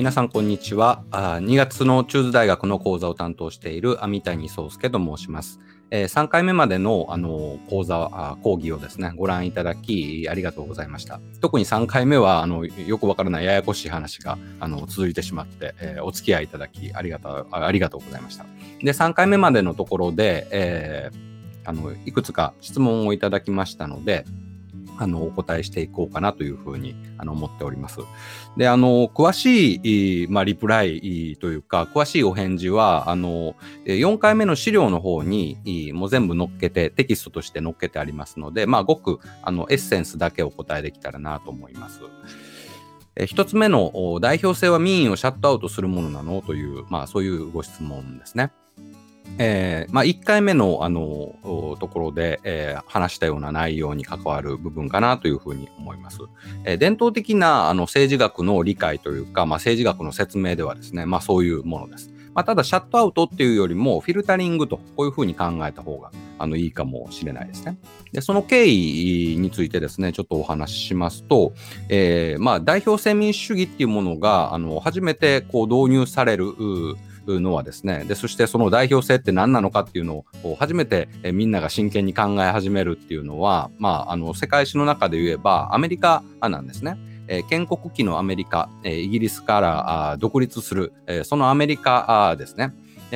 皆さんこんにちはあ。2月の中津大学の講座を担当している網谷宗介と申します。えー、3回目までのあの講座あ、講義をですね、ご覧いただきありがとうございました。特に3回目はあのよくわからないややこしい話があの続いてしまって、えー、お付き合いいただきありがとうありがとうございました。で、3回目までのところで、えー、あのいくつか質問をいただきましたので、あの、お答えしていこうかなというふうに、あの、思っております。で、あの、詳しい、まあ、リプライというか、詳しいお返事は、あの、4回目の資料の方に、もう全部載っけて、テキストとして載っけてありますので、まあ、ごく、あの、エッセンスだけお答えできたらなと思います。一つ目の代表制は民意をシャットアウトするものなの？という、まあそういうご質問ですね。えーまあ、1回目のあのところで、えー、話したような内容に関わる部分かなというふうに思います。えー、伝統的なあの政治学の理解というか、まあ、政治学の説明ではですね、まあ、そういうものです。まあ、ただ、シャットアウトっていうよりも、フィルタリングと、こういうふうに考えた方があのいいかもしれないですね。で、その経緯についてですね、ちょっとお話ししますと、えー、まあ、代表制民主主義っていうものが、あの、初めてこう導入される、のはですねでそしてその代表制って何なのかっていうのを初めてみんなが真剣に考え始めるっていうのは、まあ、あの世界史の中で言えばアメリカなんですね。え建国期のアメリカ、えイギリスから独立する、えそのアメリカですね。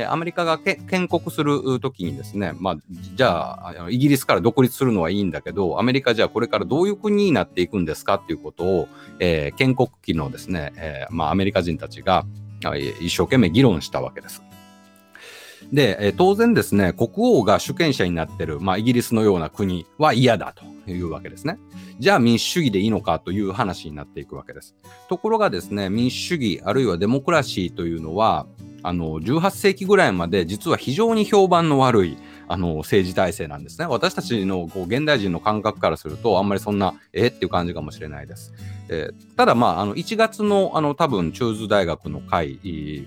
アメリカが建国するときにですね、まあ、じゃあ、イギリスから独立するのはいいんだけど、アメリカじゃあこれからどういう国になっていくんですかっていうことを、え、建国期のですね、え、まあ、アメリカ人たちが、一生懸命議論したわけです。で、え当然ですね、国王が主権者になってる、まあ、イギリスのような国は嫌だというわけですね。じゃあ民主主義でいいのかという話になっていくわけです。ところがですね、民主主義あるいはデモクラシーというのは、あの、18世紀ぐらいまで実は非常に評判の悪い、あの、政治体制なんですね。私たちのこう現代人の感覚からすると、あんまりそんな、えっていう感じかもしれないです。えー、ただ、まあ、あの、1月の、あの、多分、中津大学の会、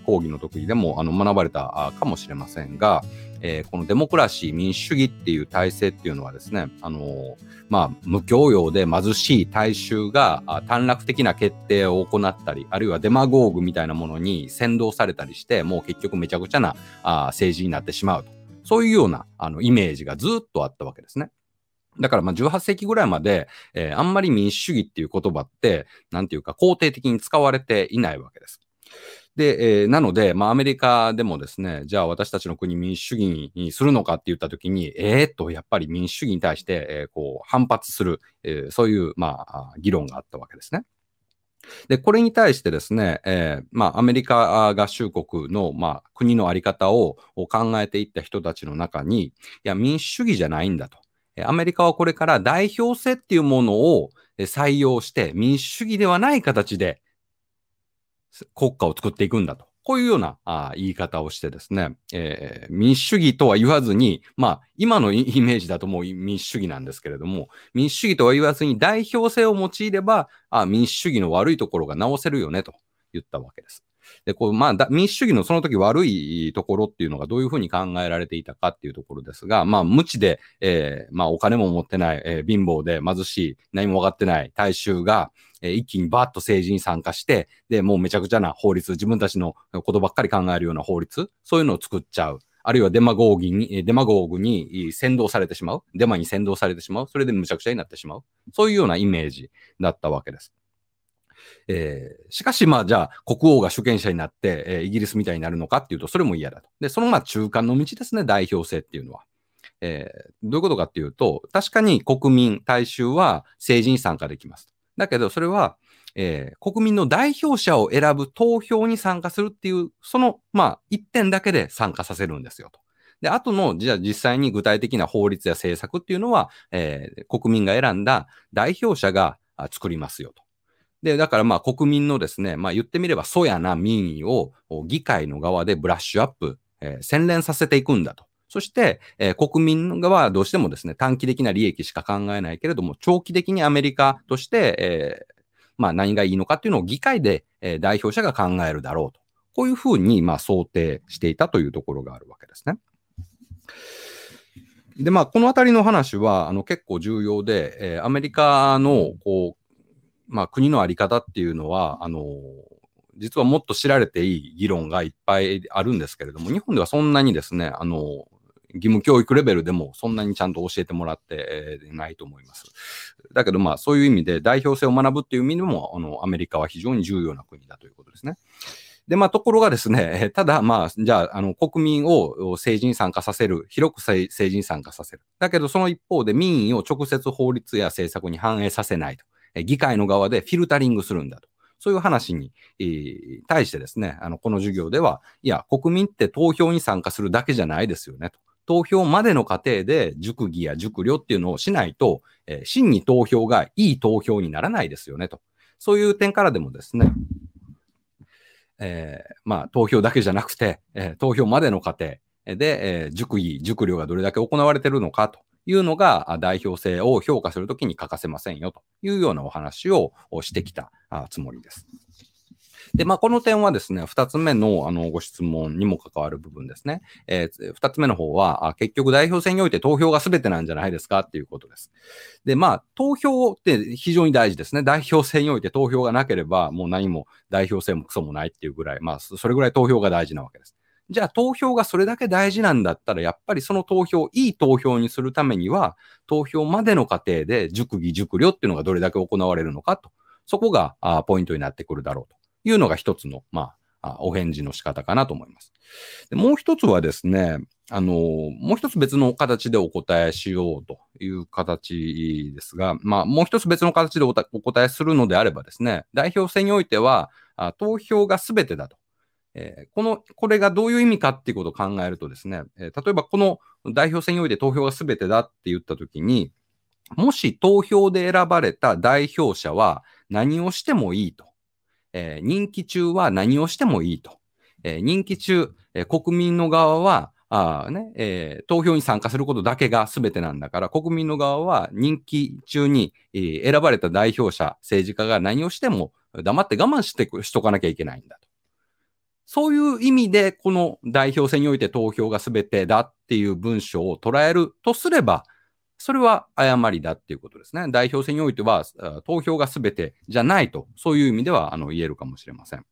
講義の時でも、あの、学ばれたかもしれませんが、えー、このデモクラシー、民主主義っていう体制っていうのはですね、あのー、まあ、無教養で貧しい大衆が短絡的な決定を行ったり、あるいはデマゴーグみたいなものに先導されたりして、もう結局めちゃくちゃなあ政治になってしまうと。そういうようなあのイメージがずっとあったわけですね。だからまあ18世紀ぐらいまで、えー、あんまり民主主義っていう言葉って、なんていうか肯定的に使われていないわけです。で、えー、なので、まあ、アメリカでもですね、じゃあ私たちの国民主主義にするのかって言ったときに、えー、っと、やっぱり民主主義に対して、えー、こう、反発する、えー、そういう、まあ、議論があったわけですね。で、これに対してですね、えー、まあ、アメリカ合衆国の、まあ、国のあり方を考えていった人たちの中に、いや、民主主義じゃないんだと。アメリカはこれから代表性っていうものを採用して、民主主義ではない形で国家を作っていくんだと。こういうようなあ言い方をしてですね、えー、民主主義とは言わずに、まあ、今のイメージだともう民主主義なんですけれども、民主主義とは言わずに代表性を用いれば、あ民主主義の悪いところが直せるよねと言ったわけです。で、こう、まあ、民主主義のその時悪いところっていうのがどういうふうに考えられていたかっていうところですが、まあ、無知で、えー、まあ、お金も持ってない、えー、貧乏で貧しい、何も分かってない大衆が、えー、一気にバーッと政治に参加して、で、もうめちゃくちゃな法律、自分たちのことばっかり考えるような法律、そういうのを作っちゃう。あるいはデマゴーギに、デマゴーグに先導されてしまう。デマに先導されてしまう。それでむちゃくちゃになってしまう。そういうようなイメージだったわけです。えー、しかし、まあ、じゃあ、国王が主権者になって、えー、イギリスみたいになるのかっていうと、それも嫌だと。で、そのまあ中間の道ですね、代表制っていうのは。えー、どういうことかっていうと、確かに国民、大衆は政治に参加できます。だけど、それは、えー、国民の代表者を選ぶ投票に参加するっていう、その、まあ、一点だけで参加させるんですよと。で、あとの、じゃあ実際に具体的な法律や政策っていうのは、えー、国民が選んだ代表者が作りますよと。で、だからまあ国民のですね、まあ言ってみれば、そやな民意を議会の側でブラッシュアップ、えー、洗練させていくんだと。そして、えー、国民側はどうしてもですね、短期的な利益しか考えないけれども、長期的にアメリカとして、えー、まあ何がいいのかっていうのを議会で、えー、代表者が考えるだろうと。こういうふうに、まあ想定していたというところがあるわけですね。で、まあ、このあたりの話は、あの、結構重要で、えー、アメリカの、こう、まあ、国のあり方っていうのは、あの、実はもっと知られていい議論がいっぱいあるんですけれども、日本ではそんなにですね、あの、義務教育レベルでもそんなにちゃんと教えてもらってないと思います。だけどまあそういう意味で代表性を学ぶっていう意味でも、あの、アメリカは非常に重要な国だということですね。で、まあ、ところがですね、ただ、まあ、じゃあ、あの、国民を政治に参加させる、広く政治に参加させる。だけど、その一方で民意を直接法律や政策に反映させないと。議会の側でフィルタリングするんだと。そういう話に、対してですね、あの、この授業では、いや、国民って投票に参加するだけじゃないですよねと。投票までの過程で熟議や熟慮っていうのをしないと、えー、真に投票がいい投票にならないですよねと。そういう点からでもですね、えー、まあ、投票だけじゃなくて、え、投票までの過程で、えー、熟議、熟慮がどれだけ行われてるのかというのが代表性を評価するときに欠かせませんよというようなお話をしてきたつもりです。で、まあ、この点はですね、二つ目のあのご質問にも関わる部分ですね。えー、二つ目の方はあ、結局代表選において投票が全てなんじゃないですかっていうことです。で、まあ、投票って非常に大事ですね。代表選において投票がなければ、もう何も代表選もクソもないっていうぐらい、まあ、それぐらい投票が大事なわけです。じゃあ投票がそれだけ大事なんだったら、やっぱりその投票、いい投票にするためには、投票までの過程で熟議、熟慮っていうのがどれだけ行われるのかと、そこがあポイントになってくるだろうと。いうのが一つの、まあ、お返事の仕方かなと思います。でもう一つはですね、あの、もう一つ別の形でお答えしようという形ですが、まあ、もう一つ別の形でお答えするのであればですね、代表選においては、あ投票が全てだと。えー、この、これがどういう意味かっていうことを考えるとですね、えー、例えばこの代表選において投票が全てだって言ったときに、もし投票で選ばれた代表者は何をしてもいいと。えー、任期中は何をしてもいいと。えー、任期中、えー、国民の側は、あねえー、投票に参加することだけが全てなんだから、国民の側は任期中に、えー、選ばれた代表者、政治家が何をしても黙って我慢してしとかなきゃいけないんだと。そういう意味で、この代表選において投票が全てだっていう文章を捉えるとすれば、それは誤りだっていうことですね。代表選においては、投票が全てじゃないと、そういう意味ではあの言えるかもしれません。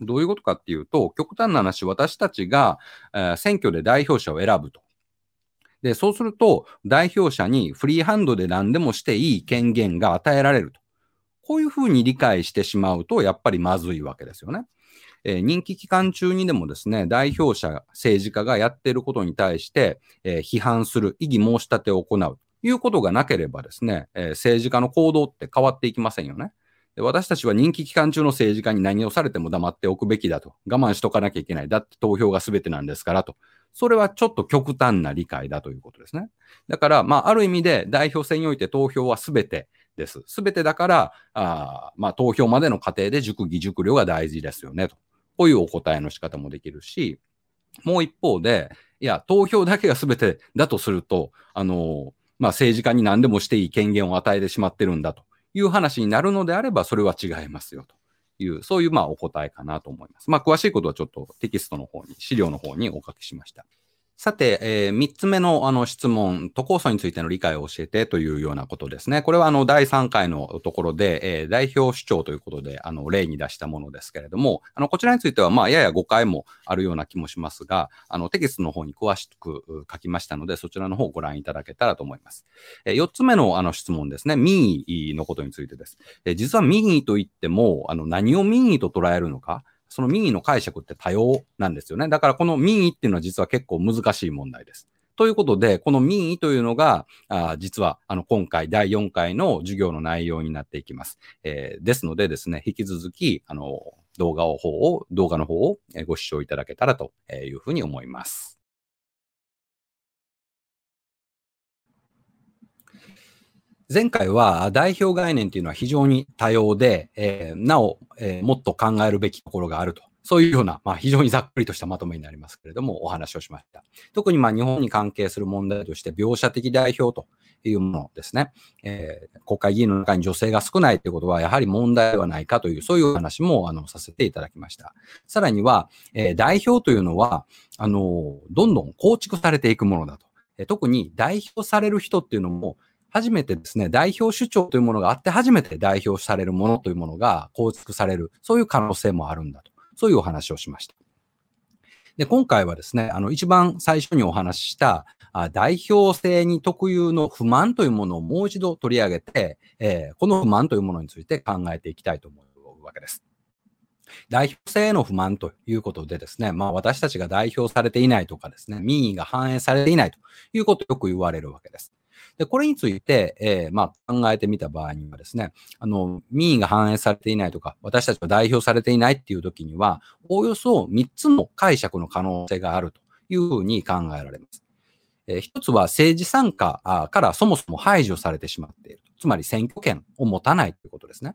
どういうことかっていうと、極端な話、私たちが、えー、選挙で代表者を選ぶと。で、そうすると、代表者にフリーハンドで何でもしていい権限が与えられると。こういうふうに理解してしまうと、やっぱりまずいわけですよね。えー、任期期間中にでもですね、代表者、政治家がやっていることに対して、えー、批判する、異議申し立てを行うということがなければですね、えー、政治家の行動って変わっていきませんよね。私たちは任期期間中の政治家に何をされても黙っておくべきだと。我慢しとかなきゃいけない。だって投票が全てなんですからと。それはちょっと極端な理解だということですね。だから、まあ、ある意味で代表選において投票は全てです。全てだから、あまあ、投票までの過程で熟議熟慮が大事ですよねと。こういうお答えの仕方もできるし、もう一方で、いや、投票だけが全てだとすると、あの、まあ、政治家に何でもしていい権限を与えてしまってるんだという話になるのであれば、それは違いますよという、そういうまあお答えかなと思います。まあ、詳しいことはちょっとテキストの方に、資料の方にお書きしました。さて、えー、3つ目のあの質問、都構想についての理解を教えてというようなことですね。これはあの第3回のところで、えー、代表主張ということであの例に出したものですけれども、あのこちらについてはまあやや誤解もあるような気もしますが、あのテキストの方に詳しく書きましたので、そちらの方をご覧いただけたらと思います。えー、4つ目のあの質問ですね、民意のことについてです。えー、実は民意といっても、あの何を民意と捉えるのか、その民意の解釈って多様なんですよね。だからこの民意っていうのは実は結構難しい問題です。ということで、この民意というのが、あ実はあの今回第4回の授業の内容になっていきます。えー、ですのでですね、引き続き、あの、動画を方を、動画の方をご視聴いただけたらというふうに思います。前回は代表概念というのは非常に多様で、えー、なお、えー、もっと考えるべきところがあると。そういうような、まあ、非常にざっくりとしたまとめになりますけれども、お話をしました。特にまあ日本に関係する問題として、描写的代表というものですね。えー、国会議員の中に女性が少ないということは、やはり問題ではないかという、そういう話もあのさせていただきました。さらには、えー、代表というのは、あの、どんどん構築されていくものだと。特に代表される人っていうのも、初めてですね、代表主張というものがあって初めて代表されるものというものが構築される、そういう可能性もあるんだと。そういうお話をしました。で、今回はですね、あの、一番最初にお話ししたあ代表性に特有の不満というものをもう一度取り上げて、えー、この不満というものについて考えていきたいと思うわけです。代表性への不満ということでですね、まあ私たちが代表されていないとかですね、民意が反映されていないということをよく言われるわけです。で、これについて、えー、まあ、考えてみた場合にはですね、あの、民意が反映されていないとか、私たちが代表されていないっていう時には、おおよそ3つの解釈の可能性があるというふうに考えられます。えー、一つは政治参加からそもそも排除されてしまっている。つまり選挙権を持たないということですね。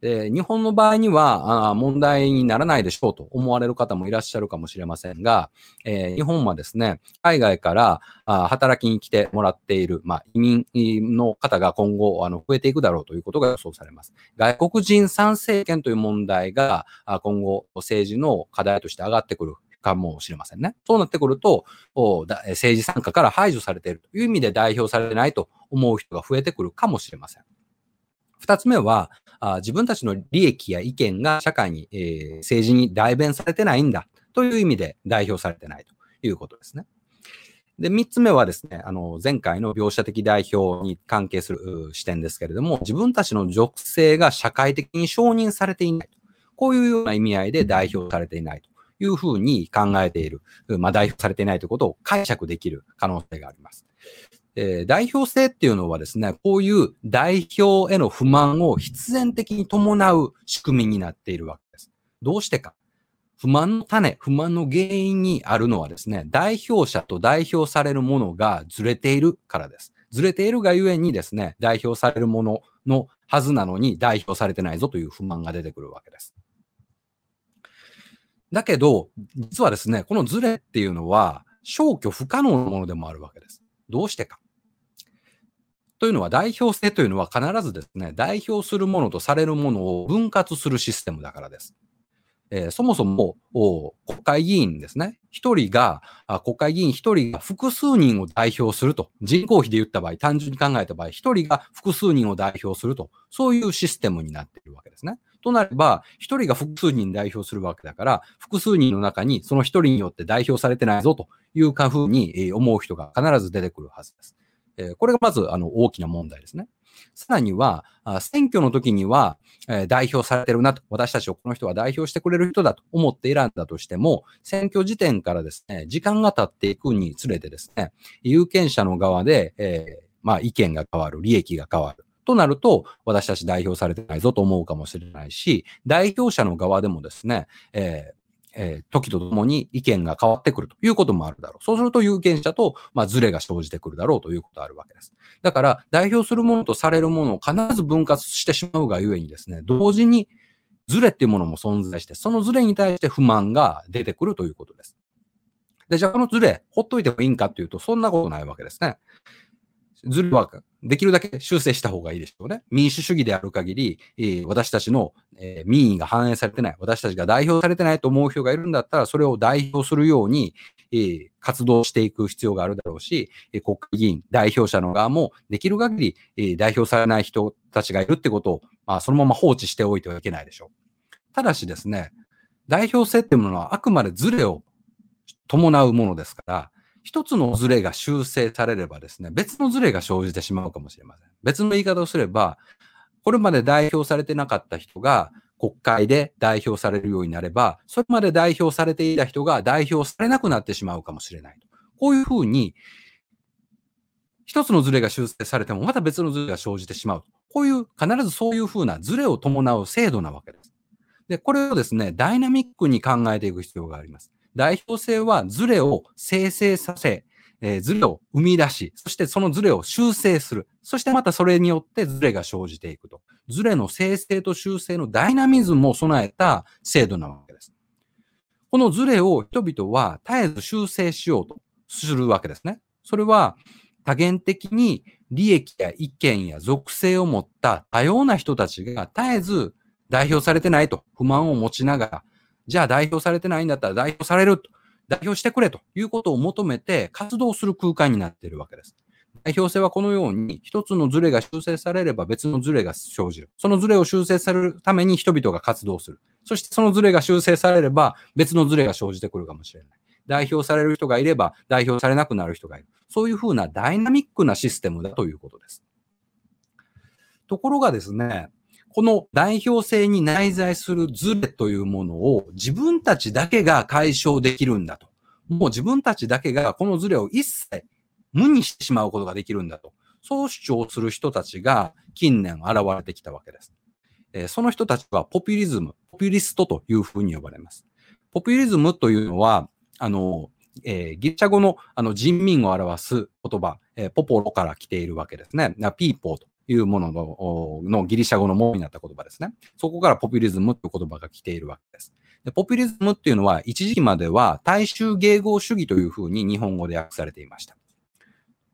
で日本の場合にはあ問題にならないでしょうと思われる方もいらっしゃるかもしれませんが、え、日本はですね、海外からあ働きに来てもらっている、まあ、移民の方が今後あの増えていくだろうということが予想されます。外国人参政権という問題が今後政治の課題として上がってくるかもしれませんね。そうなってくると、政治参加から排除されているという意味で代表されてないと思う人が増えてくるかもしれません。二つ目は、自分たちの利益や意見が社会に、えー、政治に代弁されてないんだという意味で代表されてないということですね。で、三つ目はですね、あの、前回の描写的代表に関係する視点ですけれども、自分たちの属性が社会的に承認されていない。こういうような意味合いで代表されていないというふうに考えている。まあ、代表されていないということを解釈できる可能性があります。えー、代表性っていうのはですね、こういう代表への不満を必然的に伴う仕組みになっているわけです。どうしてか。不満の種、不満の原因にあるのはですね、代表者と代表されるものがずれているからです。ずれているがゆえにですね、代表されるもののはずなのに代表されてないぞという不満が出てくるわけです。だけど、実はですね、このズレっていうのは消去不可能なものでもあるわけです。どうしてか。というのは代表性というのは必ずですね、代表するものとされるものを分割するシステムだからです。えー、そもそも国会議員ですね。一人が、国会議員一人が複数人を代表すると。人口比で言った場合、単純に考えた場合、一人が複数人を代表すると。そういうシステムになっているわけですね。となれば、一人が複数人代表するわけだから、複数人の中にその一人によって代表されてないぞというかふうに思う人が必ず出てくるはずです。えこれがまずあの大きな問題ですね。さらには、選挙の時には、え代表されてるなと、私たちをこの人は代表してくれる人だと思って選んだとしても、選挙時点からですね、時間が経っていくにつれてですね、有権者の側で、え、まあ意見が変わる、利益が変わる。となると、私たち代表されてないぞと思うかもしれないし、代表者の側でもですね、えーえー、時とともに意見が変わってくるということもあるだろう。そうすると有権者と、まあ、ズレが生じてくるだろうということがあるわけです。だから、代表するものとされるものを必ず分割してしまうがゆえにですね、同時にズレっていうものも存在して、そのズレに対して不満が出てくるということです。で、じゃあこのズレ、ほっといてもいいんかっていうと、そんなことないわけですね。ズレはできるだけ修正した方がいいでしょうね。民主主義である限り、私たちの、え、民意が反映されてない、私たちが代表されてないと思う人がいるんだったら、それを代表するように、え、活動していく必要があるだろうし、え、国会議員、代表者の側もできる限り、え、代表されない人たちがいるってことを、まあ、そのまま放置しておいてはいけないでしょう。ただしですね、代表性っていうものはあくまでズレを伴うものですから、一つのズレが修正されればですね、別のズレが生じてしまうかもしれません。別の言い方をすれば、これまで代表されてなかった人が国会で代表されるようになれば、それまで代表されていた人が代表されなくなってしまうかもしれない。こういうふうに、一つのズレが修正されても、また別のズレが生じてしまう。こういう、必ずそういうふうなズレを伴う制度なわけです。で、これをですね、ダイナミックに考えていく必要があります。代表性はズレを生成させ、えー、ズレを生み出し、そしてそのズレを修正する。そしてまたそれによってズレが生じていくと。ズレの生成と修正のダイナミズムを備えた制度なわけです。このズレを人々は絶えず修正しようとするわけですね。それは多元的に利益や意見や属性を持った多様な人たちが絶えず代表されてないと不満を持ちながらじゃあ代表されてないんだったら代表されると、代表してくれということを求めて活動する空間になっているわけです。代表性はこのように、一つのズレが修正されれば別のズレが生じる。そのズレを修正されるために人々が活動する。そしてそのズレが修正されれば別のズレが生じてくるかもしれない。代表される人がいれば代表されなくなる人がいる。そういうふうなダイナミックなシステムだということです。ところがですね、この代表性に内在するズレというものを自分たちだけが解消できるんだと。もう自分たちだけがこのズレを一切無にしてしまうことができるんだと。そう主張する人たちが近年現れてきたわけです。えー、その人たちはポピュリズム、ポピュリストというふうに呼ばれます。ポピュリズムというのは、あの、えー、ギリシャ語のあの人民を表す言葉、えー、ポポロから来ているわけですね。ピーポーというものののギリシャ語のものになった言葉ですね。そこからポピュリズムという言葉が来ているわけです。でポピュリズムっていうのは一時期までは大衆迎合主義というふうに日本語で訳されていました。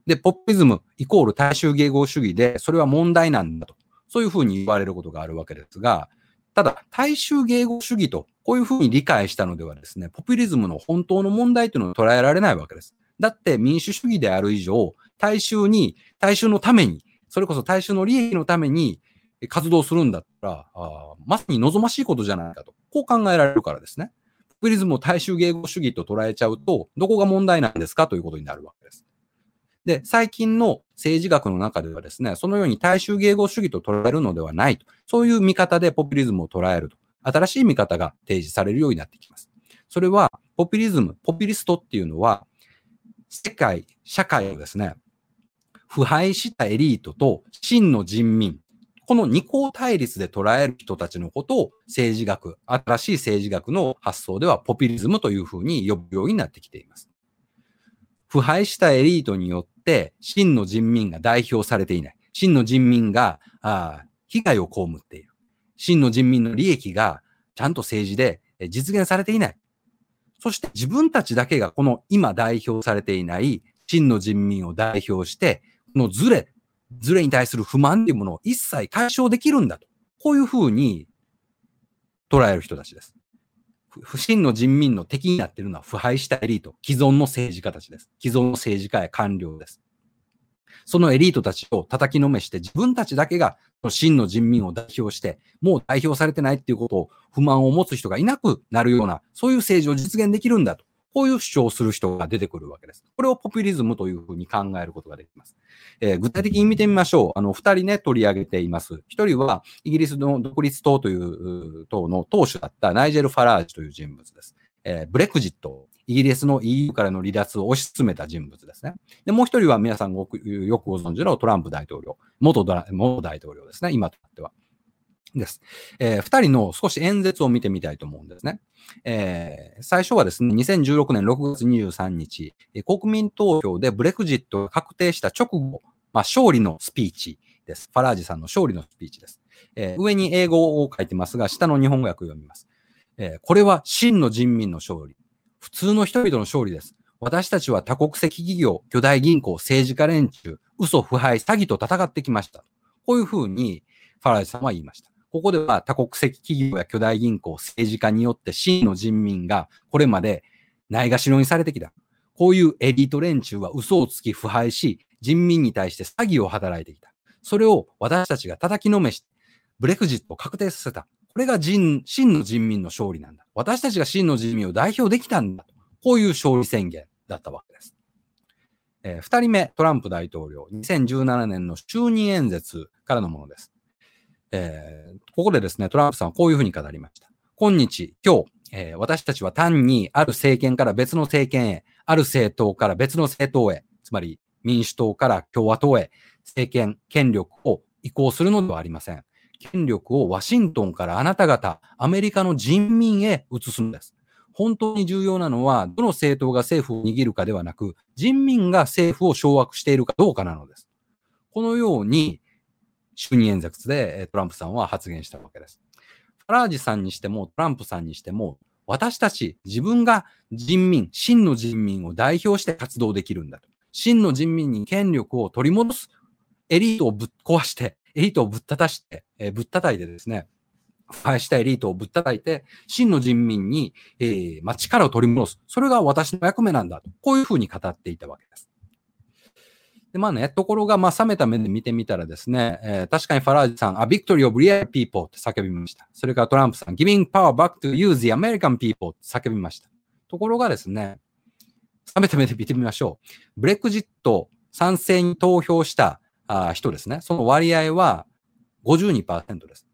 で、ポピュリズムイコール大衆迎合主義で、それは問題なんだと。そういうふうに言われることがあるわけですが、ただ、大衆迎合主義と、こういうふうに理解したのではですね、ポピュリズムの本当の問題というのを捉えられないわけです。だって民主主義である以上、大衆に、大衆のために、それこそ大衆の利益のために活動するんだったら、あまさに望ましいことじゃないかと。こう考えられるからですね。ポピュリズムを大衆迎合主義と捉えちゃうと、どこが問題なんですか？ということになるわけです。で、最近の政治学の中ではですね、そのように大衆迎合主義と捉えるのではないと。そういう見方でポピュリズムを捉えると。新しい見方が提示されるようになってきます。それは、ポピュリズム、ポピュリストっていうのは、世界、社会をですね、腐敗したエリートと真の人民、この二項対立で捉える人たちのことを政治学、新しい政治学の発想ではポピュリズムというふうに呼ぶようになってきています。腐敗したエリートによって真の人民が代表されていない。真の人民があ被害を被っている。真の人民の利益がちゃんと政治で実現されていない。そして自分たちだけがこの今代表されていない真の人民を代表して、のズレ、ズレに対する不満というものを一切解消できるんだと。こういうふうに捉える人たちです。不信の人民の敵になっているのは腐敗したエリート、既存の政治家たちです。既存の政治家や官僚です。そのエリートたちを叩きのめして自分たちだけが真の人民を代表して、もう代表されてないっていうことを不満を持つ人がいなくなるような、そういう政治を実現できるんだと。こういう主張をする人が出てくるわけです。これをポピュリズムというふうに考えることができます。えー、具体的に見てみましょう。あの、二人ね、取り上げています。一人は、イギリスの独立党という党の党首だったナイジェル・ファラージという人物です。えー、ブレクジット、イギリスの EU からの離脱を推し進めた人物ですね。で、もう一人は皆さんごよくご存知のトランプ大統領、元元大統領ですね、今となっては。です。えー、二人の少し演説を見てみたいと思うんですね。えー、最初はですね、2016年6月23日、国民投票でブレクジットが確定した直後、まあ、勝利のスピーチです。ファラージさんの勝利のスピーチです。えー、上に英語を書いてますが、下の日本語訳を読みます。え、これは真の人民の勝利。普通の人々の勝利です。私たちは多国籍企業、巨大銀行、政治家連中、嘘、腐敗、詐欺と戦ってきました。こういうふうにファラージさんは言いました。ここでは多国籍企業や巨大銀行、政治家によって真の人民がこれまでないがしろにされてきた。こういうエリート連中は嘘をつき腐敗し、人民に対して詐欺を働いてきた。それを私たちが叩きのめし、ブレクジットを確定させた。これが真の人民の勝利なんだ。私たちが真の人民を代表できたんだ。こういう勝利宣言だったわけです。えー、二人目、トランプ大統領、2017年の就任演説からのものです。えー、ここでですね、トランプさんはこういうふうに語りました。今日、今日、えー、私たちは単にある政権から別の政権へ、ある政党から別の政党へ、つまり民主党から共和党へ、政権、権力を移行するのではありません。権力をワシントンからあなた方、アメリカの人民へ移すんです。本当に重要なのは、どの政党が政府を握るかではなく、人民が政府を掌握しているかどうかなのです。このように、就任演説でトランプさんは発言したわけです。ファラージさんにしても、トランプさんにしても、私たち、自分が人民、真の人民を代表して活動できるんだと。真の人民に権力を取り戻す。エリートをぶっ壊して、エリートをぶったたして、えー、ぶったたいてですね、腐敗したエリートをぶったたいて、真の人民に、えーま、力を取り戻す。それが私の役目なんだと。こういうふうに語っていたわけです。で、まあね、ところが、まあ、冷めた目で見てみたらですね、えー、確かにファラージさん、A victory of real people って叫びました。それからトランプさん、Giving power back to you, the American people って叫びました。ところがですね、冷めた目で見てみましょう。ブレクジット賛成に投票したあ人ですね。その割合は52%です。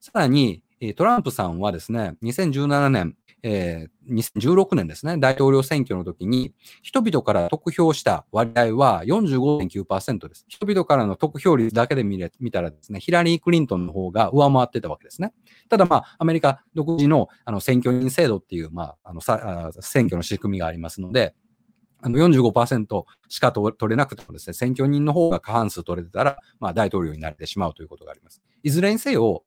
さらに、トランプさんはですね、2017年、えー、2016年ですね、大統領選挙の時に、人々から得票した割合は45.9%です。人々からの得票率だけで見れ見たらですね、ヒラリー・クリントンの方が上回ってたわけですね。ただまあ、アメリカ独自のあの選挙人制度っていう、まあ、あのさあ選挙の仕組みがありますので、あの45%しか取れなくてもですね、選挙人の方が過半数取れてたら、まあ大統領になれてしまうということがあります。いずれにせよ、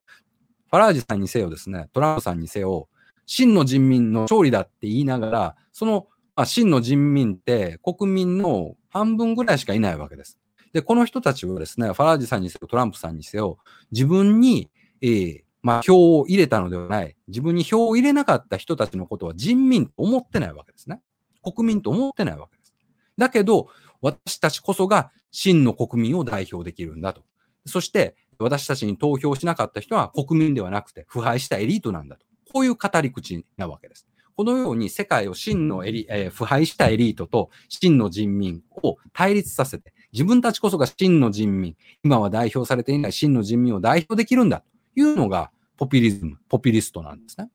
ファラージさんにせよですね、トランプさんにせよ、真の人民の勝利だって言いながら、その、まあ、真の人民って国民の半分ぐらいしかいないわけです。で、この人たちはですね、ファラージさんにせよ、トランプさんにせよ、自分に、えー、まあ、票を入れたのではない、自分に票を入れなかった人たちのことは人民と思ってないわけですね。国民と思ってないわけです。だけど、私たちこそが真の国民を代表できるんだと。そして、私たちに投票しなかった人は国民ではなくて腐敗したエリートなんだと。こういう語り口なわけです。このように世界を真のエリ、えー、腐敗したエリートと真の人民を対立させて、自分たちこそが真の人民、今は代表されていない真の人民を代表できるんだというのがポピュリズム、ポピュリストなんですね。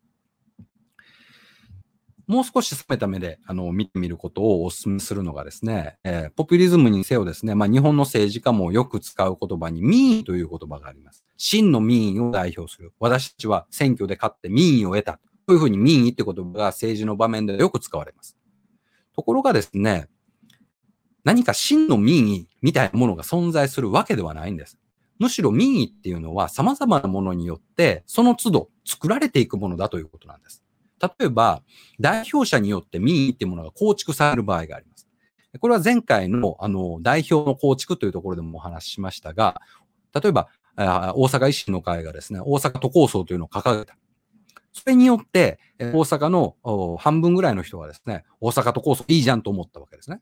もう少し冷めた目であの見てみることをお勧めするのがですね、えー、ポピュリズムにせよですね、まあ、日本の政治家もよく使う言葉に民意という言葉があります。真の民意を代表する。私たちは選挙で勝って民意を得た。こういうふうに民意って言葉が政治の場面でよく使われます。ところがですね、何か真の民意みたいなものが存在するわけではないんです。むしろ民意っていうのは様々なものによってその都度作られていくものだということなんです。例えば、代表者によって民意っていうものが構築される場合があります。これは前回のあの代表の構築というところでもお話ししましたが、例えば、大阪維新の会がですね、大阪都構想というのを掲げた。それによって、大阪の半分ぐらいの人がですね、大阪都構想いいじゃんと思ったわけですね。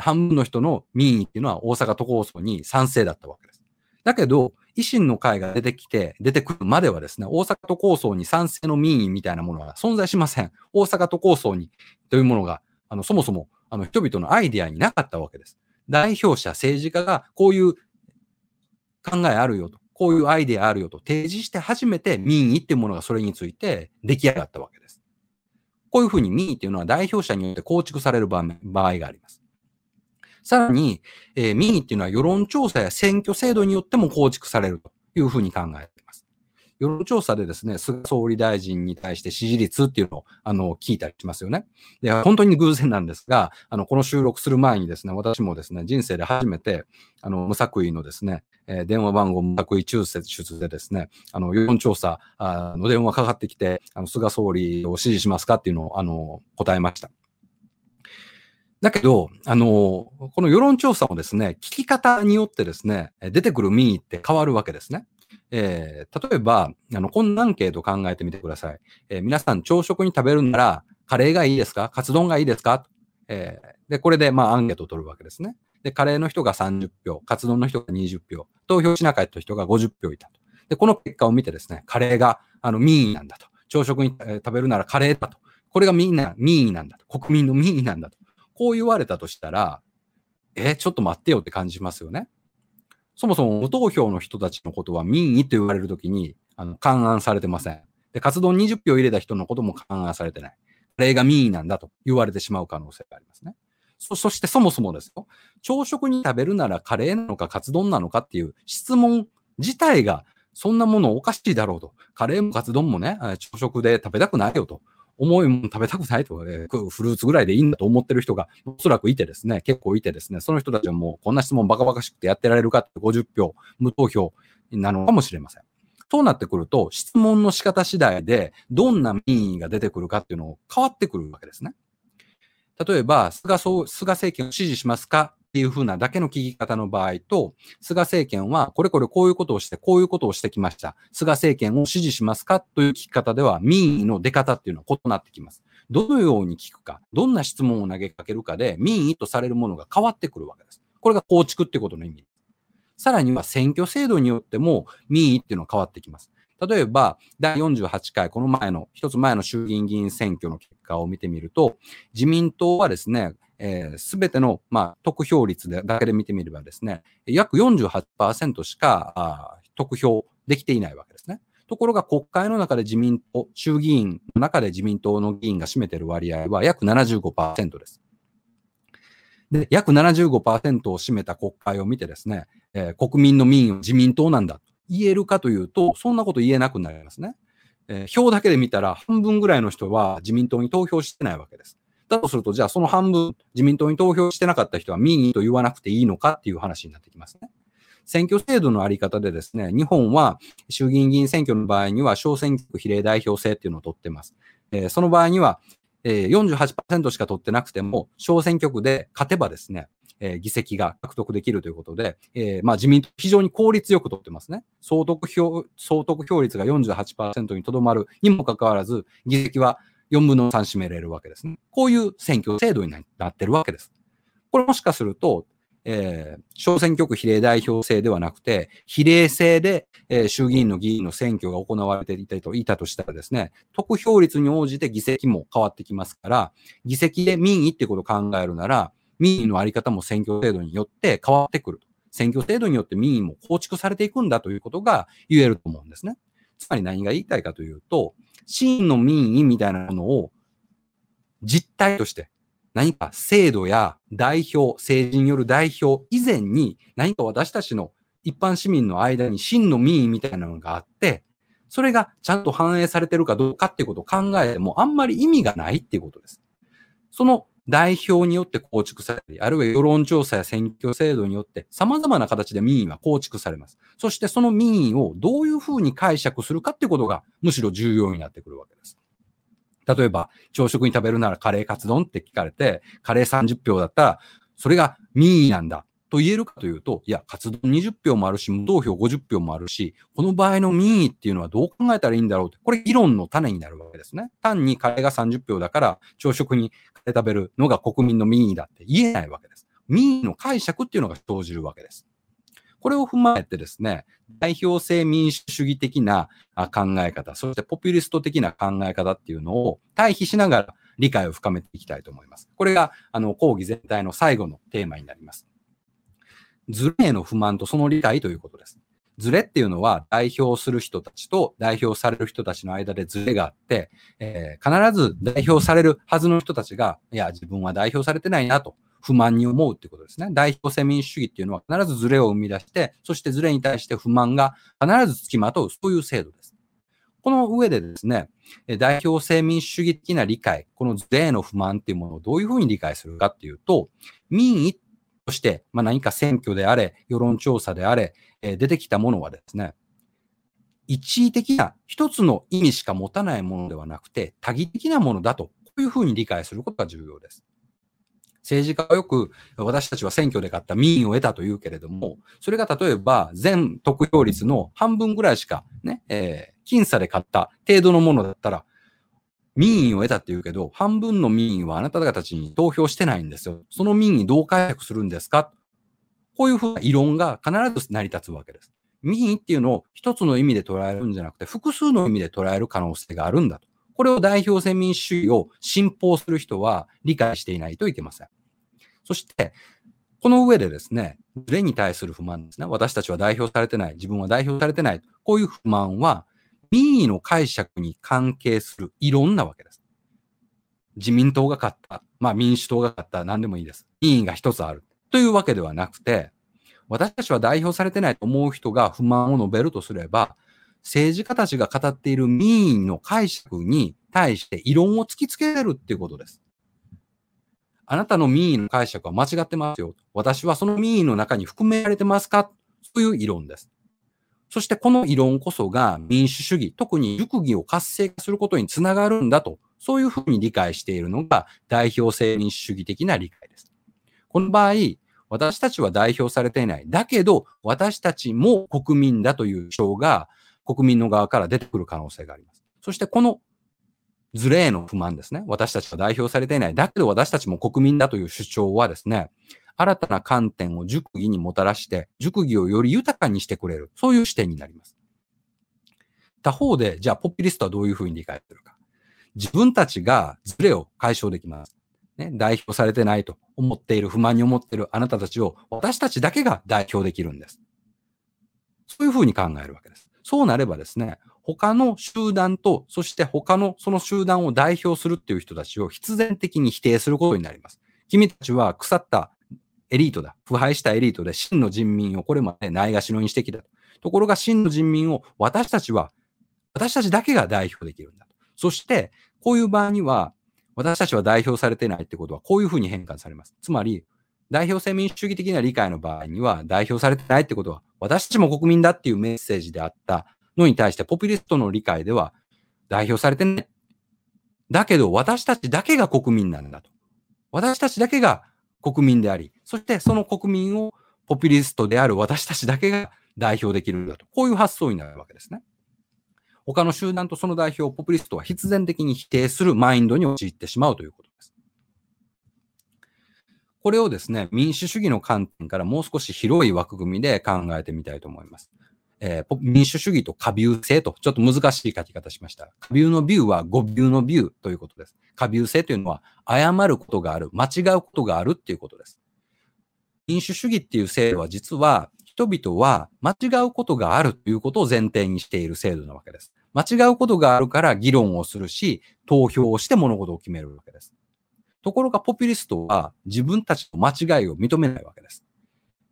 半分の人の民意っていうのは大阪都構想に賛成だったわけです。だけど、維新の会が出てきて、出てくるまではですね、大阪都構想に賛成の民意みたいなものは存在しません。大阪都構想にというものが、あの、そもそも、あの、人々のアイデアになかったわけです。代表者、政治家がこういう考えあるよと、こういうアイデアあるよと提示して初めて民意っていうものがそれについて出来上がったわけです。こういうふうに民意っていうのは代表者によって構築される場面場合があります。さらに、えー、民意っていうのは世論調査や選挙制度によっても構築されるというふうに考えています。世論調査でですね、菅総理大臣に対して支持率っていうのを、あの、聞いたりしますよね。で、本当に偶然なんですが、あの、この収録する前にですね、私もですね、人生で初めて、あの、無作為のですね、えー、電話番号無作為抽出でですね、あの、世論調査あの電話かかってきて、あの、菅総理を支持しますかっていうのを、あの、答えました。だけど、あの、この世論調査もですね、聞き方によってですね、出てくる民意って変わるわけですね。えー、例えば、あの、こんなアンケート考えてみてください。えー、皆さん朝食に食べるなら、カレーがいいですか？カツ丼がいいですか？えー、で、これで、まあ、アンケートを取るわけですね。で、カレーの人が30票、カツ丼の人が20票、投票しなかった人が50票いたと。で、この結果を見てですね、カレーが、あの、民意なんだと。朝食に、えー、食べるならカレーだと。これが民意なんだと。国民の民意なんだと。こう言われたとしたら、えちょっと待ってよって感じますよね。そもそも無投票の人たちのことは民意と言われるときに、あの、勘案されてません。で、活動20票入れた人のことも勘案されてない。これが民意なんだと言われてしまう可能性がありますね。そそしてそもそもですよ、朝食に食べるならカレーなのかカツ丼なのかっていう質問自体がそんなものおかしいだろうと。カレーもカツ丼もね、朝食で食べたくないよと。重いもの食べたくないとか、ね、フルーツぐらいでいいんだと思ってる人がおそらくいてですね、結構いてですね、その人たちはもうこんな質問バカバカしくてやってられるかって50票、無投票なのかもしれません。そうなってくると、質問の仕方次第で、どんな民意が出てくるかっていうのを変わってくるわけですね。例えば、菅菅政権を支持しますかっていうふうなだけの聞き方の場合と、菅政権はこれこれこういうことをして、こういうことをしてきました。菅政権を支持しますかという聞き方では民意の出方っていうのは異なってきます。どのように聞くか、どんな質問を投げかけるかで民意とされるものが変わってくるわけです。これが構築ってことの意味。さらには選挙制度によっても民意っていうのは変わってきます。例えば、第48回、この前の、一つ前の衆議院議員選挙の結果を見てみると、自民党はですね、えー、べ、ての、まあ、得票率でだけで見てみればですね、約48%しかあ得票できていないわけですね。ところが国会の中で自民党、衆議院の中で自民党の議員が占めている割合は約75%です。で、約75%を占めた国会を見てですね、えー、国民の民意を自民党なんだと言えるかというと、そんなこと言えなくなりますね。えー、票だけで見たら半分ぐらいの人は自民党に投票してないわけです。だとすると、じゃあその半分、自民党に投票してなかった人は民意と言わなくていいのかっていう話になってきますね。選挙制度のあり方でですね、日本は衆議院議員選挙の場合には小選挙区比例代表制っていうのを取ってます。えー、その場合には、えー、48%しか取ってなくても、小選挙区で勝てばですね、えー、議席が獲得できるということで、えー、まあ自民党非常に効率よく取ってますね。総得票、総得票率が48%にとどまるにもかかわらず、議席は4分の3占めれるわけですね。こういう選挙制度になってるわけです。これもしかすると、えー、小選挙区比例代表制ではなくて、比例制で、えー、衆議院の議員の選挙が行われていたといたとしたらですね、得票率に応じて議席も変わってきますから、議席で民意ってことを考えるなら、民意のあり方も選挙制度によって変わってくる。選挙制度によって民意も構築されていくんだということが言えると思うんですね。つまり何が言いたいかというと、真の民意みたいなものを実態として何か制度や代表、政治による代表以前に何か私たちの一般市民の間に真の民意みたいなのがあって、それがちゃんと反映されてるかどうかっていうことを考えてもあんまり意味がないっていうことです。その代表によって構築されたり、あるいは世論調査や選挙制度によって様々な形で民意は構築されます。そしてその民意をどういうふうに解釈するかっていうことがむしろ重要になってくるわけです。例えば、朝食に食べるならカレーカツ丼って聞かれて、カレー30票だったら、それが民意なんだと言えるかというと、いや、カツ丼20票もあるし、無投票50票もあるし、この場合の民意っていうのはどう考えたらいいんだろうって、これ議論の種になるわけですね。単にカレーが30票だから、朝食にカレー食べるのが国民の民意だって言えないわけです。民意の解釈っていうのが生じるわけです。これを踏まえてですね、代表制民主主義的な考え方、そしてポピュリスト的な考え方っていうのを対比しながら理解を深めていきたいと思います。これが、あの、講義全体の最後のテーマになります。ズレへの不満とその理解ということです。ズレっていうのは代表する人たちと代表される人たちの間でズレがあって、えー、必ず代表されるはずの人たちが、いや、自分は代表されてないなと不満に思うってことですね。代表制民主主義っていうのは必ずズレを生み出して、そしてズレに対して不満が必ず付きまとう、そういう制度です。この上でですね、代表制民主主義的な理解、このズレへの不満っていうものをどういうふうに理解するかっていうと、民意として、まあ、何か選挙であれ、世論調査であれ、え出てきたものはですね、一位的な一つの意味しか持たないものではなくて、多義的なものだと、こういうふうに理解することが重要です。政治家はよく私たちは選挙で勝った民意を得たと言うけれども、それが例えば全得票率の半分ぐらいしかね、えー、僅差で勝った程度のものだったら、民意を得たって言うけど、半分の民意はあなた方たちに投票してないんですよ。その民意どう解釈するんですか？こういうふうな異論が必ず成り立つわけです。民意っていうのを一つの意味で捉えるんじゃなくて、複数の意味で捉える可能性があるんだと。これを代表制民主主義を信奉する人は理解していないといけません。そして、この上でですね、ズレに対する不満ですね。私たちは代表されてない。自分は代表されてない。こういう不満は、民意の解釈に関係するいろんなわけです。自民党が勝った。まあ民主党が勝った。何でもいいです。民意が一つある。というわけではなくて、私たちは代表されてないと思う人が不満を述べるとすれば、政治家たちが語っている民意の解釈に対して異論を突きつけるっていうことです。あなたの民意の解釈は間違ってますよ。私はその民意の中に含められてますか？そういう異論です。そしてこの異論こそが民主主義、特に熟議を活性化することにつながるんだと、そういうふうに理解しているのが代表制民主主義的な理解です。この場合、私たちは代表されていない。だけど、私たちも国民だという主張が国民の側から出てくる可能性があります。そしてこのズレへの不満ですね。私たちは代表されていない。だけど私たちも国民だという主張はですね、新たな観点を熟議にもたらして、熟議をより豊かにしてくれる。そういう視点になります。他方で、じゃあポピュリストはどういうふうに理解するか。自分たちがズレを解消できます。ね、代表されてないと思っている、不満に思っているあなたたちを私たちだけが代表できるんです。そういうふうに考えるわけです。そうなればですね、他の集団と、そして他のその集団を代表するっていう人たちを必然的に否定することになります。君たちは腐ったエリートだ。腐敗したエリートで真の人民をこれまでないがしろにしてきた。ところが真の人民を私たちは、私たちだけが代表できるんだ。そして、こういう場合には、私たちは代表されてないってことは、こういうふうに変換されます。つまり、代表性民主主義的な理解の場合には、代表されてないってことは、私たちも国民だっていうメッセージであったのに対して、ポピュリストの理解では、代表されてない。だけど、私たちだけが国民なんだと。私たちだけが国民であり、そしてその国民をポピュリストである私たちだけが代表できるんだと。こういう発想になるわけですね。他の集団とその代表をポピュリストは必然的に否定するマインドに陥ってしまうということです。これをですね、民主主義の観点からもう少し広い枠組みで考えてみたいと思います。えー、民主主義と過ビ性と、ちょっと難しい書き方しました。過ビのビューは語ビューのビューということです。過ビ性というのは、誤ることがある、間違うことがあるっていうことです。民主主義っていう制度は実は、人々は間違うことがあるということを前提にしている制度なわけです。間違うことがあるから議論をするし、投票をして物事を決めるわけです。ところがポピュリストは自分たちの間違いを認めないわけです。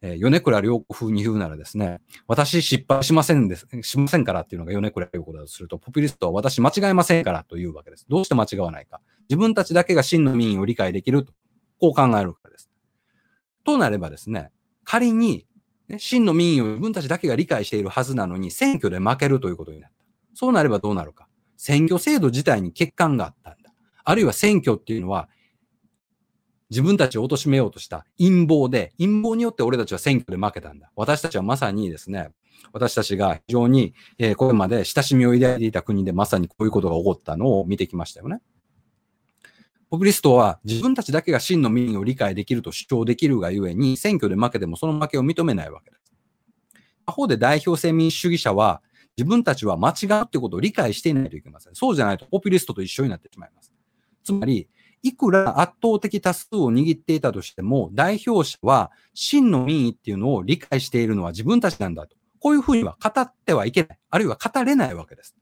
えー、米倉良子風に言うならですね、私失敗しませんです、しませんからっていうのが米倉良子だとすると、ポピュリストは私間違えませんからというわけです。どうして間違わないか。自分たちだけが真の民意を理解できると、こう考えるからです。となればですね、仮にね、真の民意を自分たちだけが理解しているはずなのに、選挙で負けるということになった。そうなればどうなるか。選挙制度自体に欠陥があったんだ。あるいは選挙っていうのは、自分たちを貶めようとした陰謀で、陰謀によって俺たちは選挙で負けたんだ。私たちはまさにですね、私たちが非常に、え、これまで親しみを抱いていた国でまさにこういうことが起こったのを見てきましたよね。ポピュリストは自分たちだけが真の民意を理解できると主張できるがゆえに、選挙で負けてもその負けを認めないわけです。他方で代表性民主主義者は、自分たちは間違うってことを理解していないといけません。そうじゃないとポピュリストと一緒になってしまいます。つまり、いくら圧倒的多数を握っていたとしても、代表者は真の民意っていうのを理解しているのは自分たちなんだと。こういうふうには語ってはいけない。あるいは語れないわけです。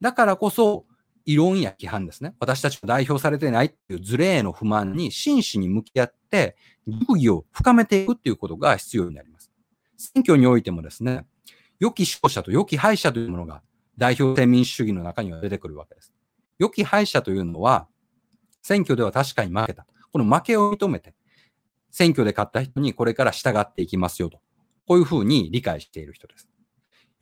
だからこそ、異論や規範ですね。私たちは代表されてないっていうズレへの不満に真摯に向き合って、熟議を深めていくっていうことが必要になります。選挙においてもですね、良き勝者と良き敗者というものが代表性民主主義の中には出てくるわけです。良き敗者というのは、選挙では確かに負けた。この負けを認めて、選挙で勝った人にこれから従っていきますよと。こういうふうに理解している人です。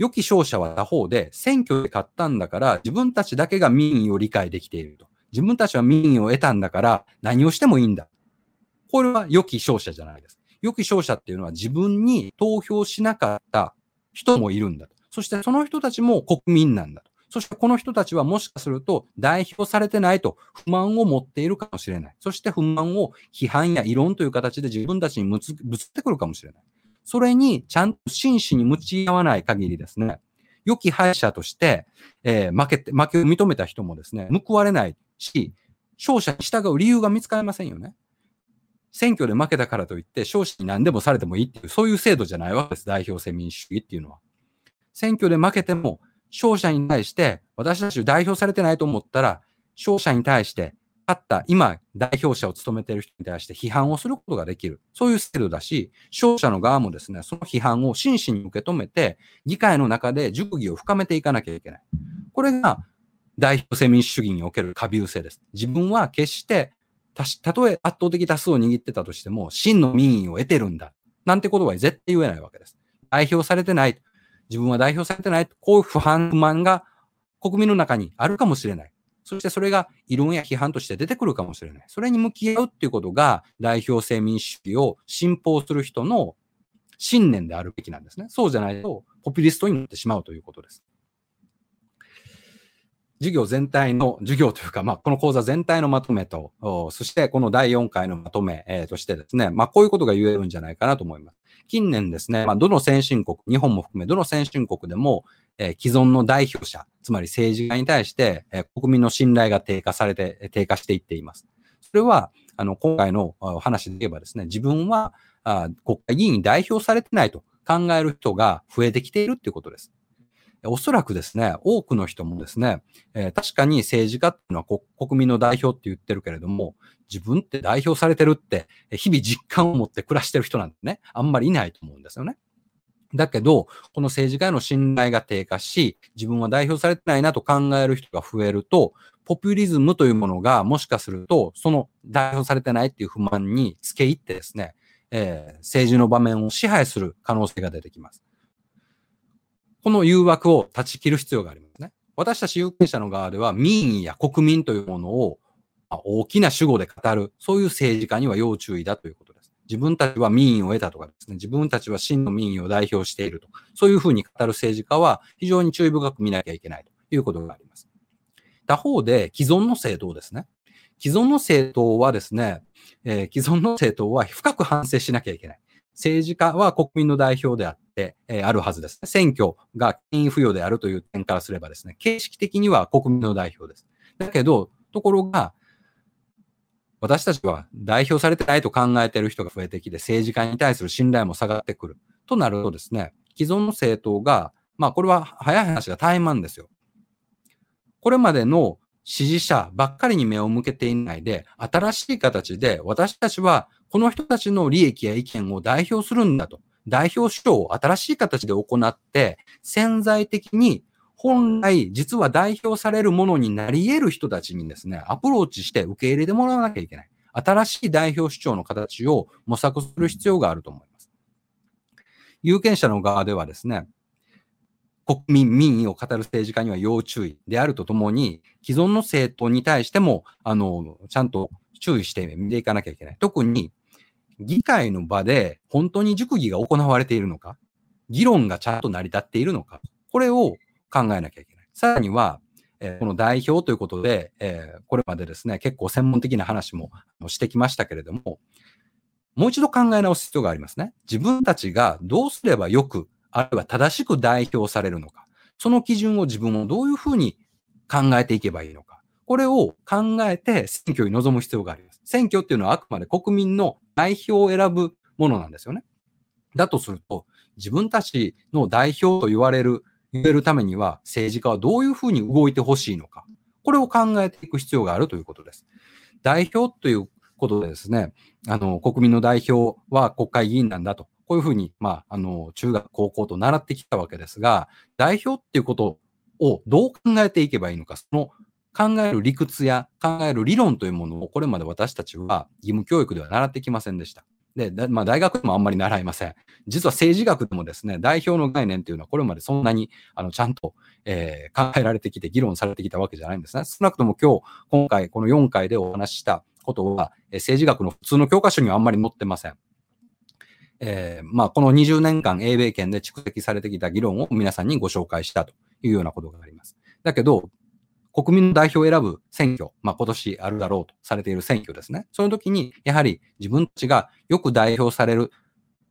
良き勝者は他方で、選挙で勝ったんだから、自分たちだけが民意を理解できていると。自分たちは民意を得たんだから、何をしてもいいんだ。これは良き勝者じゃないです。良き勝者っていうのは自分に投票しなかった人もいるんだと。そしてその人たちも国民なんだと。そしてこの人たちはもしかすると代表されてないと不満を持っているかもしれない。そして不満を批判や異論という形で自分たちにぶつってくるかもしれない。それにちゃんと真摯に向き合わない限りですね、良き敗者として、えー、負けて、負けを認めた人もですね、報われないし、勝者に従う理由が見つかりませんよね。選挙で負けたからといって、勝者に何でもされてもいいっていう、そういう制度じゃないわけです。代表制民主主義っていうのは。選挙で負けても、勝者に対して、私たち代表されてないと思ったら、勝者に対して、った、今、代表者を務めている人に対して批判をすることができる。そういう制度だし、勝者の側もですね、その批判を真摯に受け止めて、議会の中で熟議を深めていかなきゃいけない。これが、代表制民主主義における過敏性です。自分は決して、たたとえ圧倒的多数を握ってたとしても、真の民意を得てるんだ。なんてことは絶対言えないわけです。代表されてない。自分は代表されてない。こういう不反不満が国民の中にあるかもしれない。そしてそれが異論や批判として出てくるかもしれない。それに向き合うっていうことが代表制民主主義を信奉する人の信念であるべきなんですね。そうじゃないとポピュリストになってしまうということです。授業全体の、授業というか、まあ、この講座全体のまとめと、そしてこの第4回のまとめ、えー、としてですね、まあ、こういうことが言えるんじゃないかなと思います。近年ですね、まあ、どの先進国、日本も含め、どの先進国でも、え、既存の代表者、つまり政治家に対して、え、国民の信頼が低下されて、低下していっています。それは、あの、今回の話で言えばですね、自分はあ国会議員に代表されてないと考える人が増えてきているっていうことです。おそらくですね、多くの人もですね、えー、確かに政治家っていうのは国民の代表って言ってるけれども、自分って代表されてるって、日々実感を持って暮らしてる人なんてね、あんまりいないと思うんですよね。だけど、この政治家への信頼が低下し、自分は代表されてないなと考える人が増えると、ポピュリズムというものがもしかすると、その代表されてないっていう不満に付け入ってですね、えー、政治の場面を支配する可能性が出てきます。この誘惑を断ち切る必要がありますね。私たち有権者の側では民意や国民というものを大きな主語で語る、そういう政治家には要注意だということ。自分たちは民意を得たとかですね、自分たちは真の民意を代表していると、そういうふうに語る政治家は非常に注意深く見なきゃいけないということがあります。他方で、既存の政党ですね。既存の政党はですね、えー、既存の政党は深く反省しなきゃいけない。政治家は国民の代表であって、えー、あるはずです。選挙が権威付与であるという点からすればですね、形式的には国民の代表です。だけど、ところが、私たちは代表されてないと考えている人が増えてきて、政治家に対する信頼も下がってくる。となるとですね、既存の政党が、まあこれは早い話が怠慢ですよ。これまでの支持者ばっかりに目を向けていないで、新しい形で私たちはこの人たちの利益や意見を代表するんだと。代表主張を新しい形で行って、潜在的に本来実は代表されるものになり得る人たちにですね、アプローチして受け入れてもらわなきゃいけない。新しい代表主張の形を模索する必要があると思います。有権者の側ではですね、国民、民意を語る政治家には要注意であるとともに、既存の政党に対しても、あの、ちゃんと注意して見ていかなきゃいけない。特に、議会の場で本当に熟議が行われているのか、議論がちゃんと成り立っているのか、これを考えなきゃいけない。さらには、えー、この代表ということで、えー、これまでですね、結構専門的な話もしてきましたけれども、もう一度考え直す必要がありますね。自分たちがどうすればよく、あるいは正しく代表されるのか、その基準を自分をどういうふうに考えていけばいいのか、これを考えて選挙に臨む必要があります。選挙っていうのはあくまで国民の代表を選ぶものなんですよね。だとすると、自分たちの代表と言われる、言えるためには政治家はどういうふうに動いてほしいのか。これを考えていく必要があるということです。代表ということでですね、あの、国民の代表は国会議員なんだと。こういうふうに、まあ、あの、中学、高校と習ってきたわけですが、代表っていうことをどう考えていけばいいのか、その考える理屈や考える理論というものをこれまで私たちは義務教育では習ってきませんでした。で、まあ、大学でもあんまり習いません。実は政治学でもですね、代表の概念というのはこれまでそんなにあのちゃんと、えー、考えられてきて議論されてきたわけじゃないんですね。少なくとも今日、今回、この4回でお話ししたことは、え政治学の普通の教科書にはあんまり載ってません。えー、まあ、この20年間英米圏で蓄積されてきた議論を皆さんにご紹介したというようなことがあります。だけど、国民の代表を選ぶ選挙、まあ、今年あるだろうとされている選挙ですね。その時に、やはり自分たちがよく代表される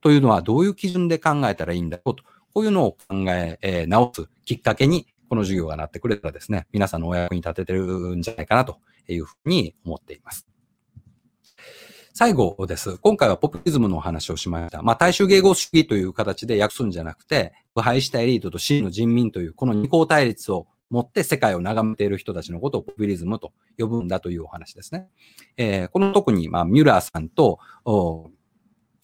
というのはどういう基準で考えたらいいんだろうと、こういうのを考ええー、直すきっかけに、この授業がなってくれたらですね、皆さんのお役に立ててるんじゃないかなというふうに思っています。最後です。今回はポピュリズムのお話をしました。まあ、大衆迎合主義という形で訳すんじゃなくて、腐敗したエリートと真の人民というこの二項対立を持って世界を眺めている人たちのことをポピュリズムと呼ぶんだというお話ですね。えー、この特に、まあ、ミュラーさんと、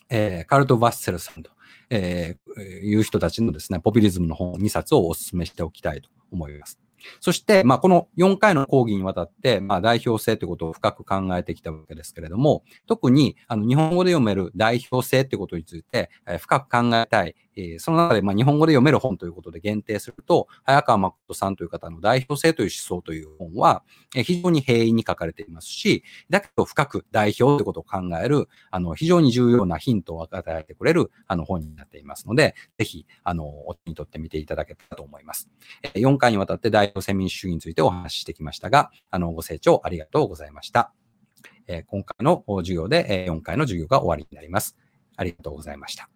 えー、カルト・バッセルさんと、えー、いう人たちのですね、ポピュリズムの本2冊をお勧めしておきたいと思います。そして、まあ、この4回の講義にわたって、まあ、代表性ということを深く考えてきたわけですけれども、特に、あの、日本語で読める代表性ということについて、えー、深く考えたい、えー、その中で、まあ、日本語で読める本ということで限定すると、早川誠さんという方の代表性という思想という本は、えー、非常に平易に書かれていますし、だけど深く代表ということを考える、あの、非常に重要なヒントを与えてくれる、あの、本になっていますので、ぜひ、あの、お手に取ってみていただけたらと思います。えー、4回にわたって代表性民主主義についてお話ししてきましたが、あの、ご清聴ありがとうございました。えー、今回の授業で、えー、4回の授業が終わりになります。ありがとうございました。